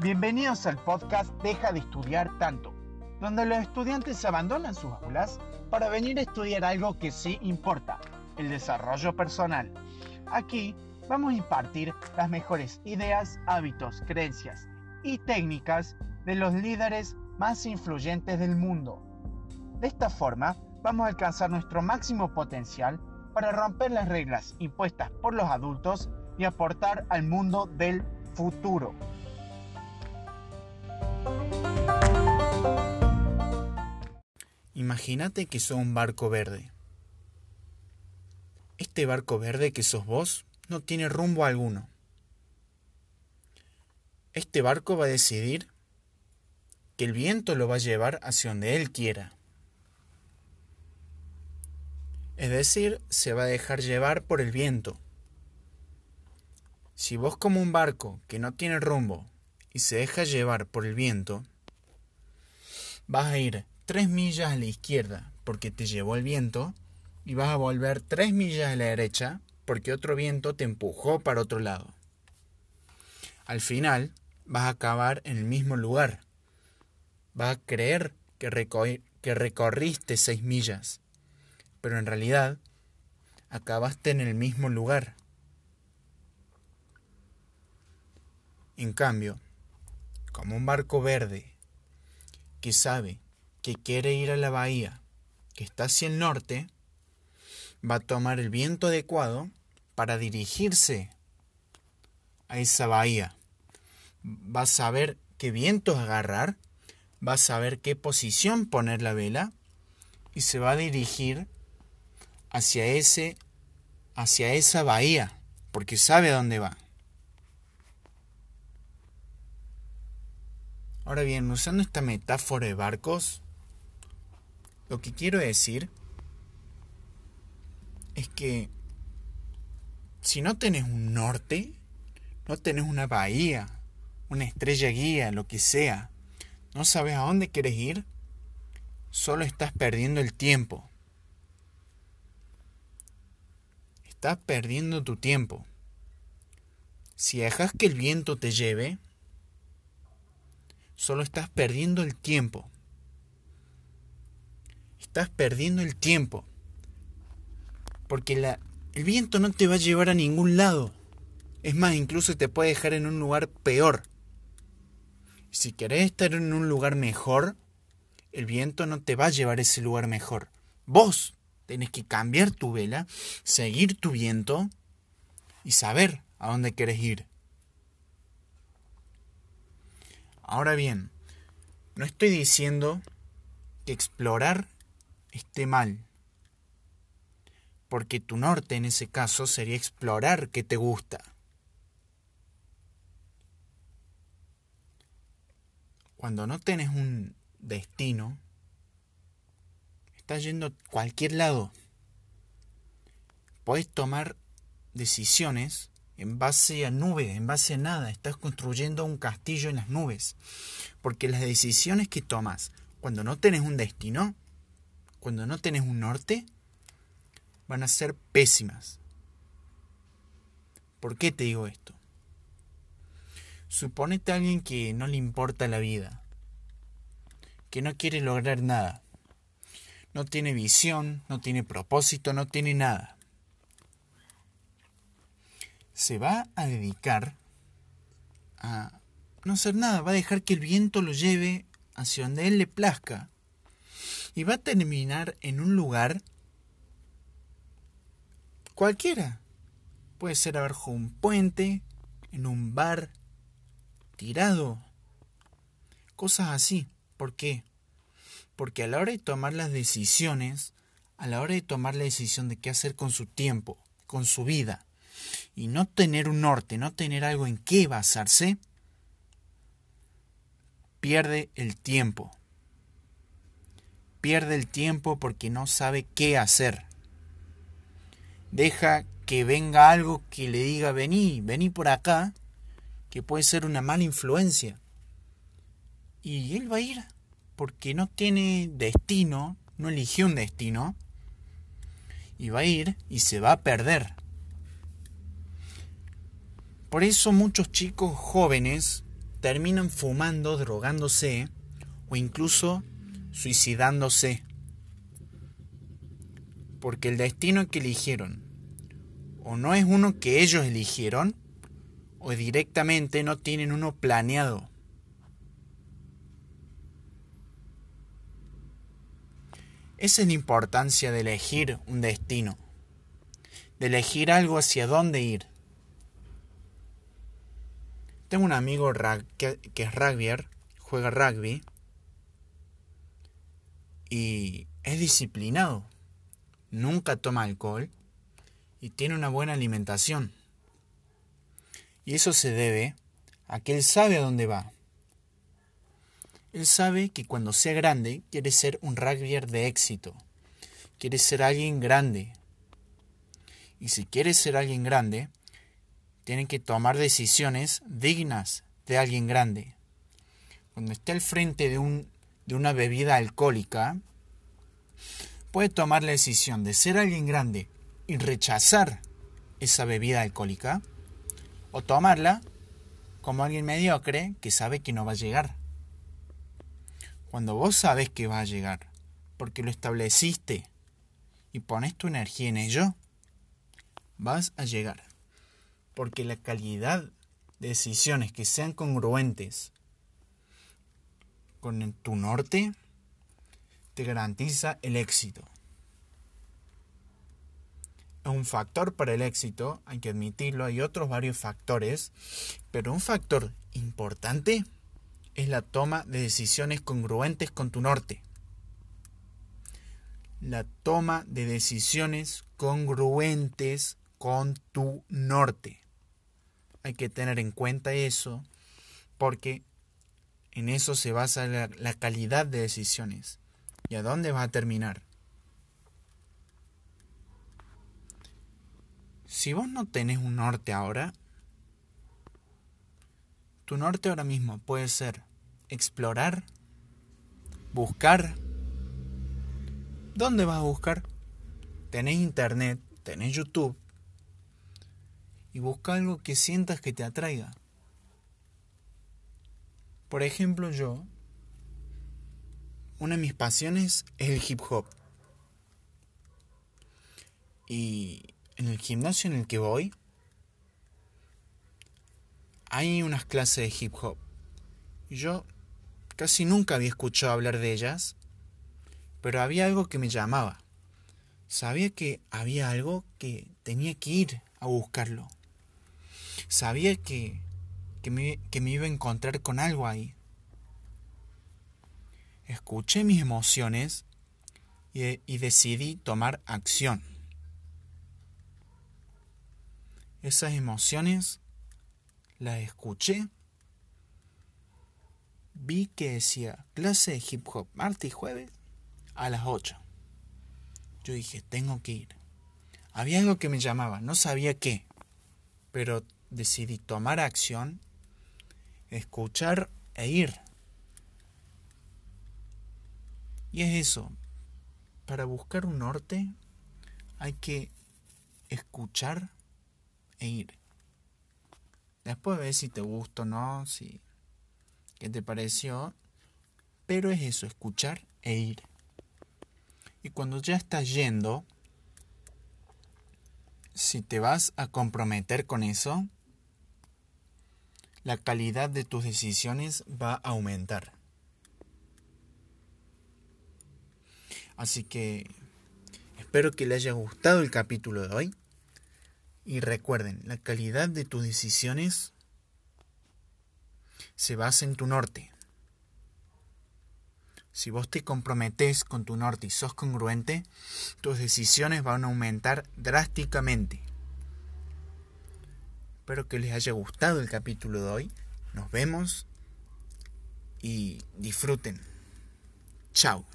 Bienvenidos al podcast Deja de estudiar tanto, donde los estudiantes abandonan sus aulas para venir a estudiar algo que sí importa, el desarrollo personal. Aquí vamos a impartir las mejores ideas, hábitos, creencias y técnicas de los líderes más influyentes del mundo. De esta forma, vamos a alcanzar nuestro máximo potencial para romper las reglas impuestas por los adultos y aportar al mundo del futuro. Imagínate que sos un barco verde. Este barco verde que sos vos no tiene rumbo alguno. Este barco va a decidir que el viento lo va a llevar hacia donde él quiera. Es decir, se va a dejar llevar por el viento. Si vos como un barco que no tiene rumbo y se deja llevar por el viento, vas a ir tres millas a la izquierda porque te llevó el viento y vas a volver tres millas a la derecha porque otro viento te empujó para otro lado. Al final vas a acabar en el mismo lugar. Vas a creer que, recorriste seis millas, pero en realidad acabaste en el mismo lugar. En cambio, como un barco verde que sabe que quiere ir a la bahía, que está hacia el norte, va a tomar el viento adecuado para dirigirse a esa bahía. Va a saber qué vientos agarrar, va a saber qué posición poner la vela y se va a dirigir hacia ese hacia esa bahía, porque sabe a dónde va. Ahora bien, usando esta metáfora de barcos, lo que quiero decir es que si no tenés un norte, no tenés una bahía, una estrella guía, lo que sea, no sabes a dónde quieres ir, solo estás perdiendo el tiempo. Estás perdiendo tu tiempo. Si dejas que el viento te lleve, Solo estás perdiendo el tiempo. Estás perdiendo el tiempo. Porque el viento no te va a llevar a ningún lado. Es más, incluso te puede dejar en un lugar peor. Si querés estar en un lugar mejor, el viento no te va a llevar a ese lugar mejor. Vos tenés que cambiar tu vela, seguir tu viento y saber a dónde querés ir. Ahora bien, no estoy diciendo que explorar esté mal, porque tu norte en ese caso sería explorar qué te gusta. Cuando no tienes un destino, estás yendo a cualquier lado. Puedes tomar decisiones en base a nubes, en base a nada. Estás construyendo un castillo en las nubes. Porque las decisiones que tomas cuando no tenés un destino, cuando no tenés un norte, van a ser pésimas. ¿Por qué te digo esto? Suponete a alguien que no le importa la vida, que no quiere lograr nada, no tiene visión, no tiene propósito, no tiene nada se va a dedicar a no hacer nada, va a dejar que el viento lo lleve hacia donde él le plazca y va a terminar en un lugar cualquiera. Puede ser abajo un puente, en un bar, tirado, cosas así. ¿Por qué? Porque a la hora de tomar las decisiones, a la hora de tomar la decisión de qué hacer con su tiempo, con su vida, y no tener un norte, no tener algo en qué basarse, pierde el tiempo. Pierde el tiempo porque no sabe qué hacer. Deja que venga algo que le diga vení, vení por acá, que puede ser una mala influencia. Y él va a ir porque no tiene destino, no eligió un destino, y va a ir y se va a perder. Por eso muchos chicos jóvenes terminan fumando, drogándose o incluso suicidándose. Porque el destino que eligieron o no es uno que ellos eligieron o directamente no tienen uno planeado. Esa es la importancia de elegir un destino, de elegir algo hacia dónde ir. Tengo un amigo que, es rugbyer, juega rugby y es disciplinado, nunca toma alcohol y tiene una buena alimentación. Y eso se debe a que él sabe a dónde va. Él sabe que cuando sea grande quiere ser un rugbyer de éxito. Quiere ser alguien grande. Y si quiere ser alguien grande, tiene que tomar decisiones dignas de alguien grande. Cuando esté al frente de, un, de una bebida alcohólica, puede tomar la decisión de ser alguien grande y rechazar esa bebida alcohólica, o tomarla como alguien mediocre que sabe que no va a llegar. Cuando vos sabes que va a llegar, porque lo estableciste y pones tu energía en ello, vas a llegar. Porque la calidad de decisiones que sean congruentes con tu norte te garantiza el éxito. Un factor para el éxito, hay que admitirlo, hay otros varios factores, pero un factor importante es la toma de decisiones congruentes con tu norte. La toma de decisiones congruentes con tu norte. Hay que tener en cuenta eso porque en eso se basa la, calidad de decisiones. ¿Y a dónde vas a terminar? Si vos no tenés un norte ahora, tu norte ahora mismo puede ser explorar, buscar. ¿Dónde vas a buscar? Tenés internet, tenés YouTube. Y busca algo que sientas que te atraiga. Por ejemplo, yo, una de mis pasiones es el hip hop. Y en el gimnasio en el que voy, hay unas clases de hip hop. Yo Casi nunca había escuchado hablar de ellas, pero había algo que me llamaba. Sabía que había algo que tenía que ir a buscarlo. Sabía que, que, me, iba a encontrar con algo ahí. Escuché mis emociones y, y decidí tomar acción. Esas emociones las escuché vi que decía clase de hip hop martes y jueves a las 8. Yo dije, tengo que ir. Había algo que me llamaba, no sabía qué, pero decidí tomar acción, escuchar e ir. Y es eso, para buscar un norte hay que escuchar e ir. Después ver si te gusta o no, si qué te pareció, pero es eso, escuchar e ir. Y cuando ya estás yendo, si te vas a comprometer con eso, la calidad de tus decisiones va a aumentar. Así que espero que les haya gustado el capítulo de hoy. Y recuerden, la calidad de tus decisiones se basa en tu norte. Si vos te comprometes con tu norte y sos congruente, tus decisiones van a aumentar drásticamente. Espero que les haya gustado el capítulo de hoy. Nos vemos y disfruten. Chao.